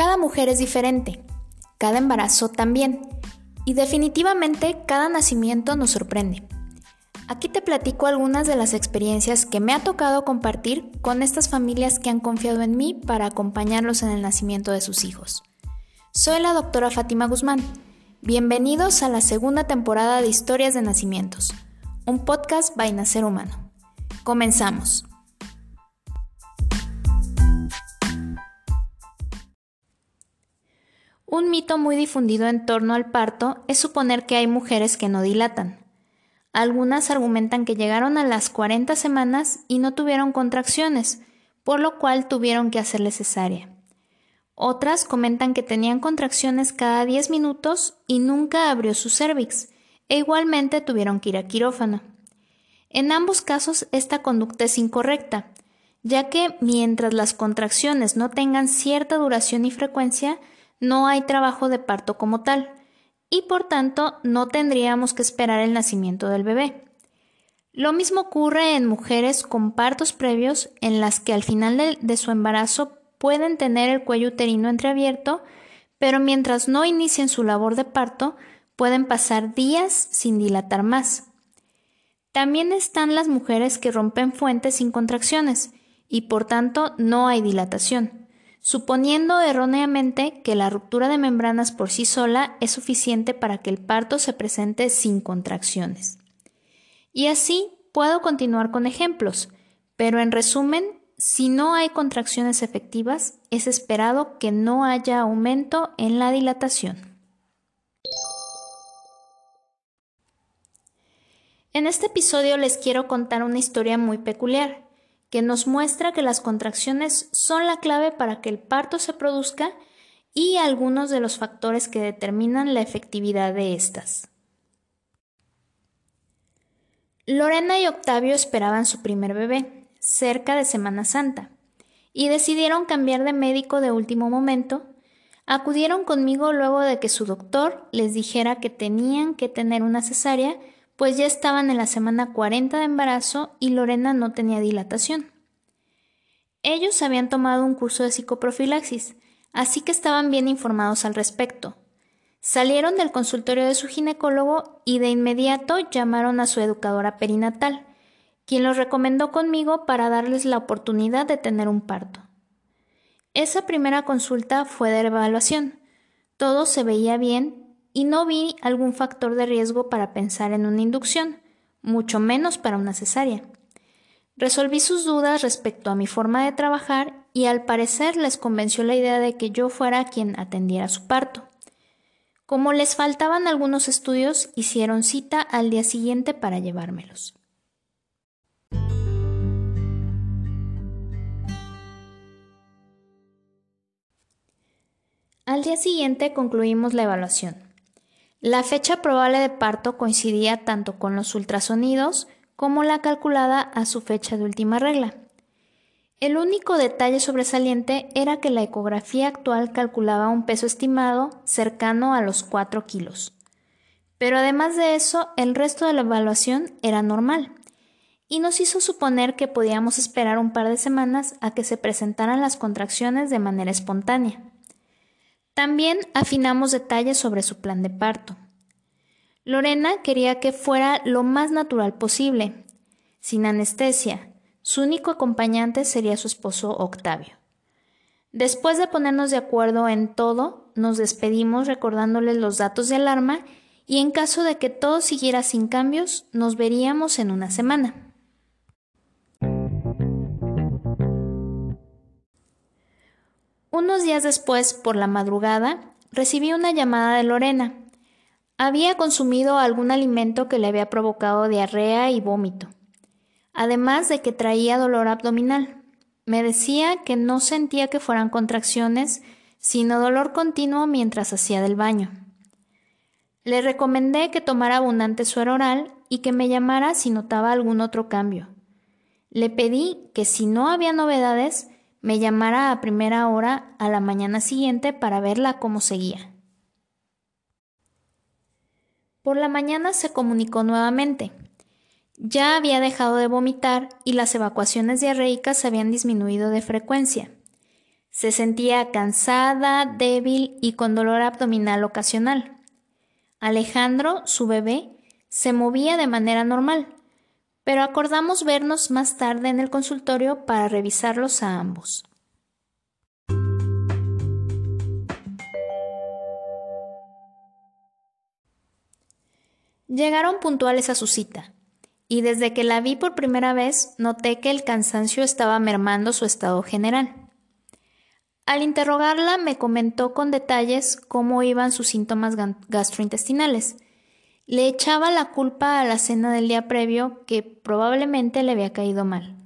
Cada mujer es diferente, cada embarazo también, y definitivamente cada nacimiento nos sorprende. Aquí te platico algunas de las experiencias que me ha tocado compartir con estas familias que han confiado en mí para acompañarlos en el nacimiento de sus hijos. Soy la doctora Fátima Guzmán. Bienvenidos a la segunda temporada de Historias de Nacimientos, un podcast by Nacer Humano. Comenzamos. Un mito muy difundido en torno al parto es suponer que hay mujeres que no dilatan. Algunas argumentan que llegaron a las 40 semanas y no tuvieron contracciones, por lo cual tuvieron que hacerle cesárea. Otras comentan que tenían contracciones cada 10 minutos y nunca abrió su cervix, e igualmente tuvieron que ir a quirófano. En ambos casos esta conducta es incorrecta, ya que mientras las contracciones no tengan cierta duración y frecuencia, no hay trabajo de parto como tal, y por tanto no tendríamos que esperar el nacimiento del bebé. Lo mismo ocurre en mujeres con partos previos en las que al final de, su embarazo pueden tener el cuello uterino entreabierto, pero mientras no inicien su labor de parto, pueden pasar días sin dilatar más. También están las mujeres que rompen fuentes sin contracciones y por tanto no hay dilatación suponiendo erróneamente que la ruptura de membranas por sí sola es suficiente para que el parto se presente sin contracciones. Y así puedo continuar con ejemplos, pero en resumen, si no hay contracciones efectivas, es esperado que no haya aumento en la dilatación. En este episodio les quiero contar una historia muy peculiar que nos muestra que las contracciones son la clave para que el parto se produzca y algunos de los factores que determinan la efectividad de estas. Lorena y Octavio esperaban su primer bebé, cerca de Semana Santa, y decidieron cambiar de médico de último momento. Acudieron conmigo luego de que su doctor les dijera que tenían que tener una cesárea pues ya estaban en la semana 40 de embarazo y Lorena no tenía dilatación. Ellos habían tomado un curso de psicoprofilaxis, así que estaban bien informados al respecto. Salieron del consultorio de su ginecólogo y de inmediato llamaron a su educadora perinatal, quien los recomendó conmigo para darles la oportunidad de tener un parto. Esa primera consulta fue de evaluación. Todo se veía bien y no vi algún factor de riesgo para pensar en una inducción, mucho menos para una cesárea. Resolví sus dudas respecto a mi forma de trabajar y al parecer les convenció la idea de que yo fuera quien atendiera su parto. Como les faltaban algunos estudios, hicieron cita al día siguiente para llevármelos. Al día siguiente concluimos la evaluación. La fecha probable de parto coincidía tanto con los ultrasonidos como la calculada a su fecha de última regla. El único detalle sobresaliente era que la ecografía actual calculaba un peso estimado cercano a los 4 kilos. Pero además de eso, el resto de la evaluación era normal y nos hizo suponer que podíamos esperar un par de semanas a que se presentaran las contracciones de manera espontánea. También afinamos detalles sobre su plan de parto. Lorena quería que fuera lo más natural posible, sin anestesia. Su único acompañante sería su esposo Octavio. Después de ponernos de acuerdo en todo, nos despedimos recordándoles los datos de alarma y en caso de que todo siguiera sin cambios, nos veríamos en una semana. Unos días después, por la madrugada, recibí una llamada de Lorena. Había consumido algún alimento que le había provocado diarrea y vómito, además de que traía dolor abdominal. Me decía que no sentía que fueran contracciones, sino dolor continuo mientras hacía del baño. Le recomendé que tomara abundante suero oral y que me llamara si notaba algún otro cambio. Le pedí que si no había novedades, me llamara a primera hora a la mañana siguiente para verla cómo seguía. Por la mañana se comunicó nuevamente. Ya había dejado de vomitar y las evacuaciones diarreicas habían disminuido de frecuencia. Se sentía cansada, débil y con dolor abdominal ocasional. Alejandro, su bebé, se movía de manera normal, pero acordamos vernos más tarde en el consultorio para revisarlos a ambos. Llegaron puntuales a su cita, y desde que la vi por primera vez noté que el cansancio estaba mermando su estado general. Al interrogarla me comentó con detalles cómo iban sus síntomas gastrointestinales. Le echaba la culpa a la cena del día previo que probablemente le había caído mal.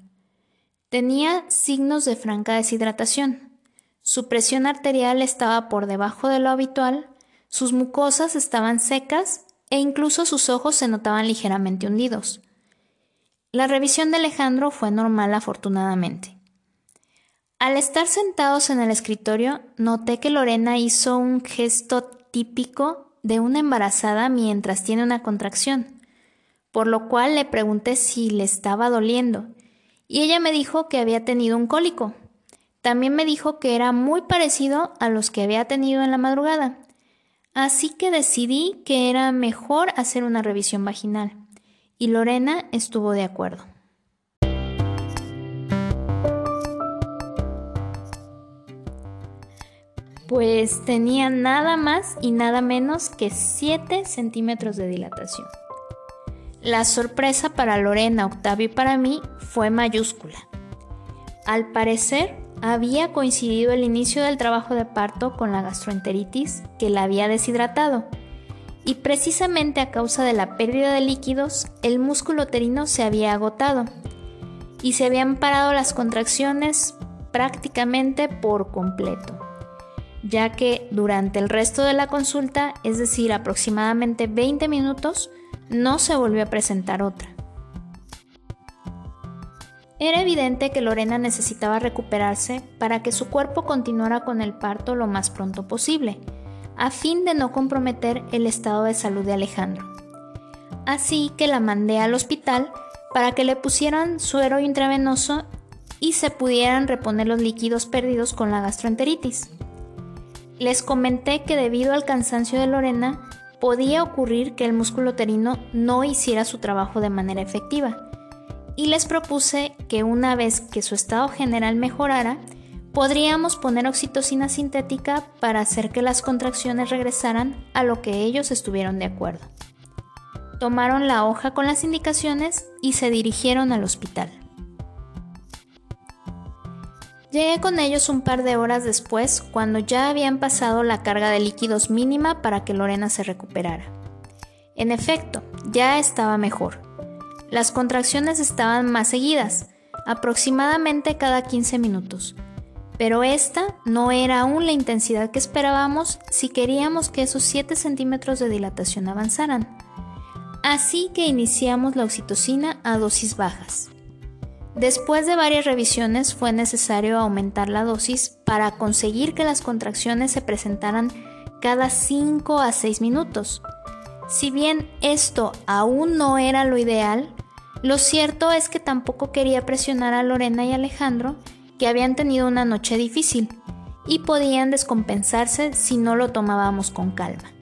Tenía signos de franca deshidratación. Su presión arterial estaba por debajo de lo habitual, sus mucosas estaban secas e incluso sus ojos se notaban ligeramente hundidos. La revisión de Alejandro fue normal afortunadamente. Al estar sentados en el escritorio, noté que Lorena hizo un gesto típico de una embarazada mientras tiene una contracción, por lo cual le pregunté si le estaba doliendo, y ella me dijo que había tenido un cólico. También me dijo que era muy parecido a los que había tenido en la madrugada, Así que decidí que era mejor hacer una revisión vaginal, y Lorena estuvo de acuerdo. Pues tenía nada más y nada menos que 7 centímetros de dilatación. La sorpresa para Lorena, Octavio y para mí fue mayúscula. Al parecer, había coincidido el inicio del trabajo de parto con la gastroenteritis que la había deshidratado, y precisamente a causa de la pérdida de líquidos, el músculo uterino se había agotado y se habían parado las contracciones prácticamente por completo, ya que durante el resto de la consulta, es decir, aproximadamente 20 minutos, no se volvió a presentar otra. Era evidente que Lorena necesitaba recuperarse para que su cuerpo continuara con el parto lo más pronto posible, a fin de no comprometer el estado de salud de Alejandro. Así que la mandé al hospital para que le pusieran suero intravenoso y se pudieran reponer los líquidos perdidos con la gastroenteritis. Les comenté que debido al cansancio de Lorena podía ocurrir que el músculo uterino no hiciera su trabajo de manera efectiva y les propuse que una vez que su estado general mejorara, podríamos poner oxitocina sintética para hacer que las contracciones regresaran a lo que ellos estuvieron de acuerdo. Tomaron la hoja con las indicaciones y se dirigieron al hospital. Llegué con ellos un par de horas después, cuando ya habían pasado la carga de líquidos mínima para que Lorena se recuperara. En efecto, ya estaba mejor las contracciones estaban más seguidas, aproximadamente cada 15 minutos. Pero esta no era aún la intensidad que esperábamos si queríamos que esos 7 centímetros de dilatación avanzaran. Así que iniciamos la oxitocina a dosis bajas. Después de varias revisiones fue necesario aumentar la dosis para conseguir que las contracciones se presentaran cada 5 a 6 minutos. Si bien esto aún no era lo ideal, lo cierto es que tampoco quería presionar a Lorena y Alejandro, que habían tenido una noche difícil, y podían descompensarse si no lo tomábamos con calma.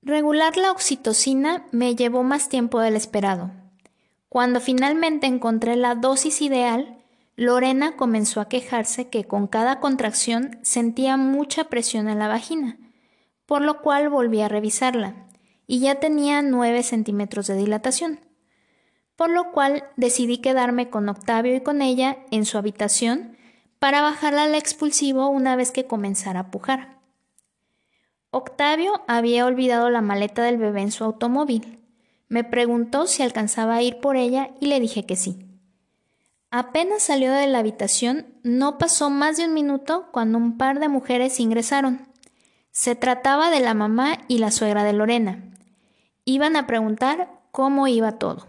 Regular la oxitocina me llevó más tiempo del esperado. Cuando finalmente encontré la dosis ideal, Lorena comenzó a quejarse que con cada contracción sentía mucha presión en la vagina, por lo cual volví a revisarla, y ya tenía 9 centímetros de dilatación, por lo cual decidí quedarme con Octavio y con ella en su habitación para bajarla al expulsivo una vez que comenzara a pujar. Octavio había olvidado la maleta del bebé en su automóvil. Me preguntó si alcanzaba a ir por ella y le dije que sí. Apenas salió de la habitación, no pasó más de un minuto cuando un par de mujeres ingresaron. Se trataba de la mamá y la suegra de Lorena. Iban a preguntar cómo iba todo.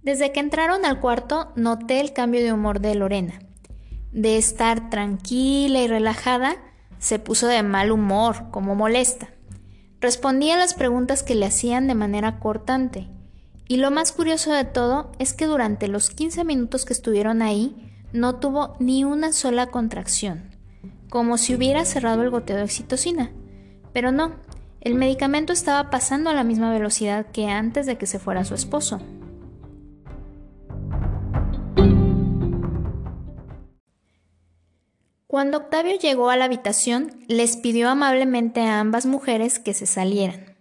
Desde que entraron al cuarto noté el cambio de humor de Lorena. De estar tranquila y relajada se puso de mal humor, como molesta. Respondía a las preguntas que le hacían de manera cortante. Y lo más curioso de todo es que durante los 15 minutos que estuvieron ahí, no tuvo ni una sola contracción, como si hubiera cerrado el goteo de oxitocina. Pero no, el medicamento estaba pasando a la misma velocidad que antes de que se fuera su esposo. Cuando Octavio llegó a la habitación, les pidió amablemente a ambas mujeres que se salieran.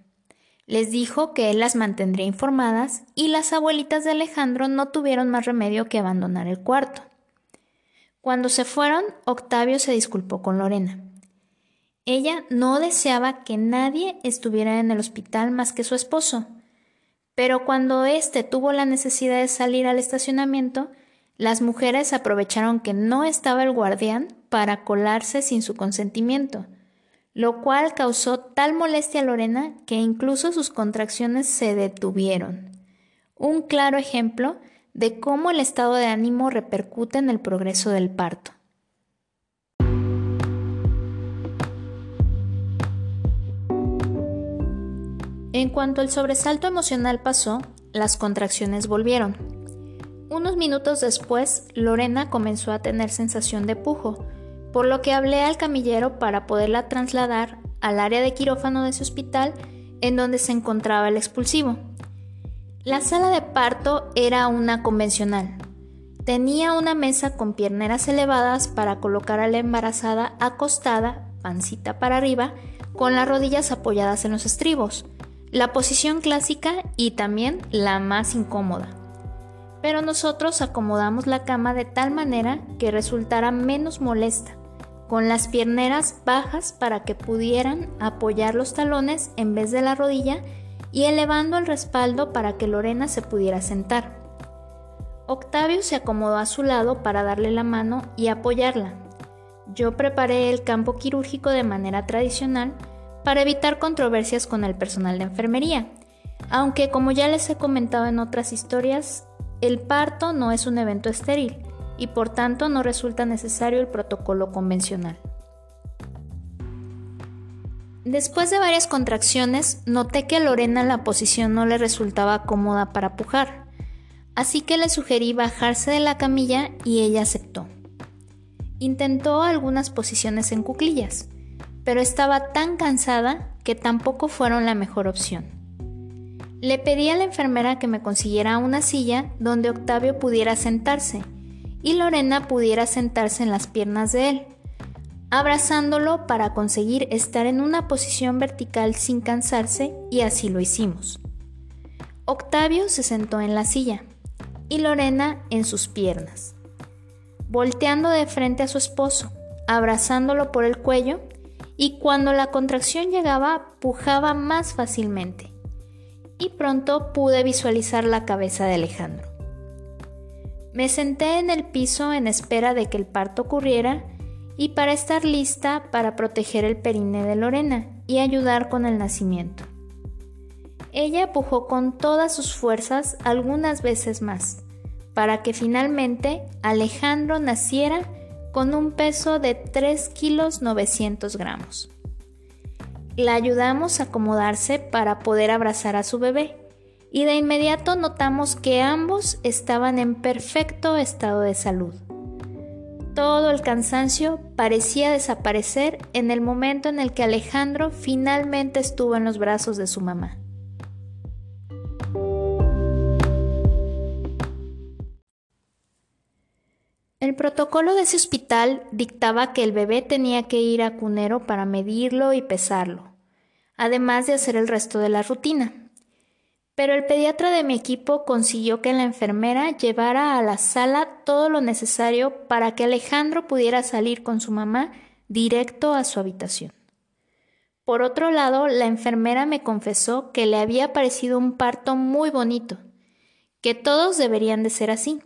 Les dijo que él las mantendría informadas y las abuelitas de Alejandro no tuvieron más remedio que abandonar el cuarto. Cuando se fueron, Octavio se disculpó con Lorena. Ella no deseaba que nadie estuviera en el hospital más que su esposo, pero cuando éste tuvo la necesidad de salir al estacionamiento, las mujeres aprovecharon que no estaba el guardián para colarse sin su consentimiento, lo cual causó tal molestia a Lorena que incluso sus contracciones se detuvieron. Un claro ejemplo de cómo el estado de ánimo repercute en el progreso del parto. En cuanto el sobresalto emocional pasó, las contracciones volvieron. Unos minutos después, Lorena comenzó a tener sensación de pujo, por lo que hablé al camillero para poderla trasladar al área de quirófano de ese hospital en donde se encontraba el expulsivo. La sala de parto era una convencional. Tenía una mesa con pierneras elevadas para colocar a la embarazada acostada, pancita para arriba, con las rodillas apoyadas en los estribos, la posición clásica y también la más incómoda. Pero nosotros acomodamos la cama de tal manera que resultara menos molesta, con las pierneras bajas para que pudieran apoyar los talones en vez de la rodilla y elevando el respaldo para que Lorena se pudiera sentar. Octavio se acomodó a su lado para darle la mano y apoyarla. Yo preparé el campo quirúrgico de manera tradicional para evitar controversias con el personal de enfermería, aunque como ya les he comentado en otras historias, el parto no es un evento estéril y por tanto no resulta necesario el protocolo convencional. Después de varias contracciones, noté que a Lorena la posición no le resultaba cómoda para pujar, así que le sugerí bajarse de la camilla y ella aceptó. Intentó algunas posiciones en cuclillas, pero estaba tan cansada que tampoco fueron la mejor opción. Le pedí a la enfermera que me consiguiera una silla donde Octavio pudiera sentarse y Lorena pudiera sentarse en las piernas de él abrazándolo para conseguir estar en una posición vertical sin cansarse y así lo hicimos. Octavio se sentó en la silla y Lorena en sus piernas, volteando de frente a su esposo, abrazándolo por el cuello y cuando la contracción llegaba pujaba más fácilmente y pronto pude visualizar la cabeza de Alejandro. Me senté en el piso en espera de que el parto ocurriera y para estar lista para proteger el perine de Lorena y ayudar con el nacimiento. Ella pujó con todas sus fuerzas algunas veces más, para que finalmente Alejandro naciera con un peso de 3 kilos 900 gramos. La ayudamos a acomodarse para poder abrazar a su bebé y de inmediato notamos que ambos estaban en perfecto estado de salud. Todo el cansancio parecía desaparecer en el momento en el que Alejandro finalmente estuvo en los brazos de su mamá. El protocolo de ese hospital dictaba que el bebé tenía que ir a cunero para medirlo y pesarlo, además de hacer el resto de la rutina pero el pediatra de mi equipo consiguió que la enfermera llevara a la sala todo lo necesario para que Alejandro pudiera salir con su mamá directo a su habitación. Por otro lado, la enfermera me confesó que le había parecido un parto muy bonito, que todos deberían de ser así,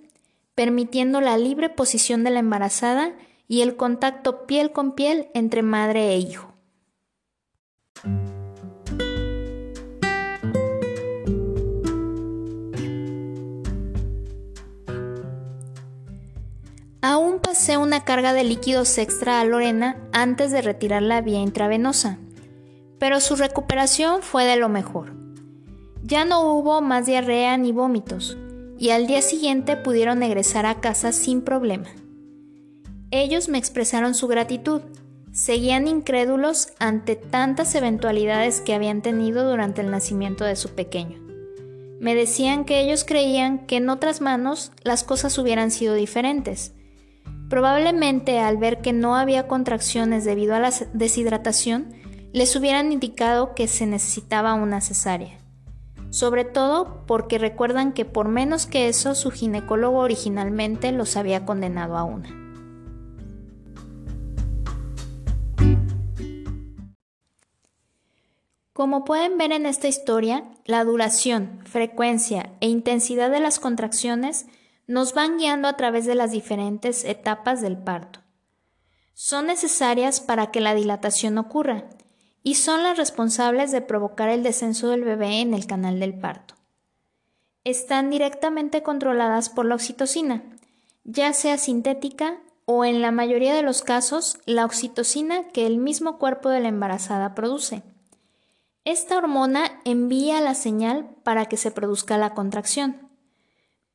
permitiendo la libre posición de la embarazada y el contacto piel con piel entre madre e hijo. Aún pasé una carga de líquidos extra a Lorena antes de retirarla vía intravenosa, pero su recuperación fue de lo mejor. Ya no hubo más diarrea ni vómitos, y al día siguiente pudieron egresar a casa sin problema. Ellos me expresaron su gratitud, seguían incrédulos ante tantas eventualidades que habían tenido durante el nacimiento de su pequeño. Me decían que ellos creían que en otras manos las cosas hubieran sido diferentes. Probablemente al ver que no había contracciones debido a la deshidratación, les hubieran indicado que se necesitaba una cesárea. Sobre todo porque recuerdan que por menos que eso su ginecólogo originalmente los había condenado a una. Como pueden ver en esta historia, la duración, frecuencia e intensidad de las contracciones nos van guiando a través de las diferentes etapas del parto. Son necesarias para que la dilatación ocurra y son las responsables de provocar el descenso del bebé en el canal del parto. Están directamente controladas por la oxitocina, ya sea sintética o en la mayoría de los casos la oxitocina que el mismo cuerpo de la embarazada produce. Esta hormona envía la señal para que se produzca la contracción.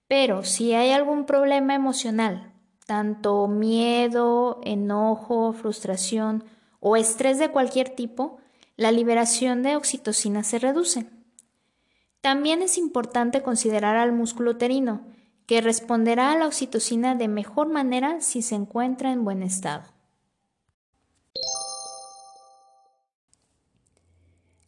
Pero si hay algún problema emocional, tanto miedo, enojo, frustración o estrés de cualquier tipo, la liberación de oxitocina se reduce. También es importante considerar al músculo uterino, que responderá a la oxitocina de mejor manera si se encuentra en buen estado.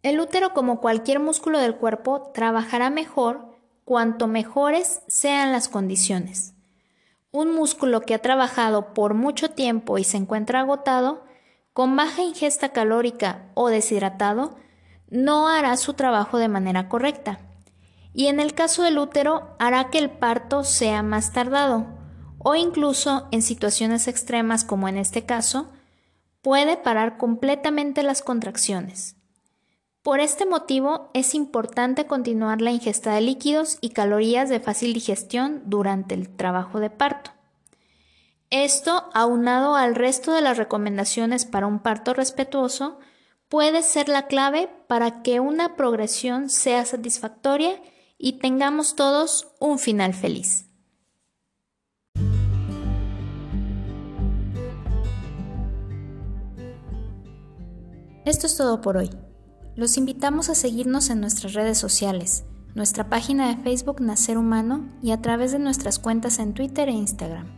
El útero, como cualquier músculo del cuerpo, trabajará mejor cuanto mejores sean las condiciones. Un músculo que ha trabajado por mucho tiempo y se encuentra agotado, con baja ingesta calórica o deshidratado, no hará su trabajo de manera correcta. Y en el caso del útero, hará que el parto sea más tardado, o incluso en situaciones extremas como en este caso, puede parar completamente las contracciones. Por este motivo es importante continuar la ingesta de líquidos y calorías de fácil digestión durante el trabajo de parto. Esto, aunado al resto de las recomendaciones para un parto respetuoso, puede ser la clave para que una progresión sea satisfactoria y tengamos todos un final feliz. Esto es todo por hoy. Los invitamos a seguirnos en nuestras redes sociales, nuestra página de Facebook Nacer Humano y a través de nuestras cuentas en Twitter e Instagram.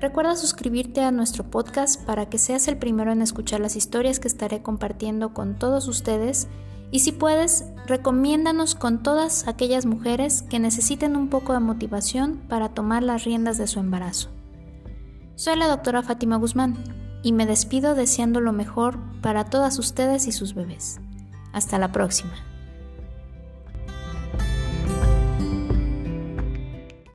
Recuerda suscribirte a nuestro podcast para que seas el primero en escuchar las historias que estaré compartiendo con todos ustedes y si puedes, recomiéndanos con todas aquellas mujeres que necesiten un poco de motivación para tomar las riendas de su embarazo. Soy la doctora Fátima Guzmán y me despido deseando lo mejor para todas ustedes y sus bebés. Hasta la próxima.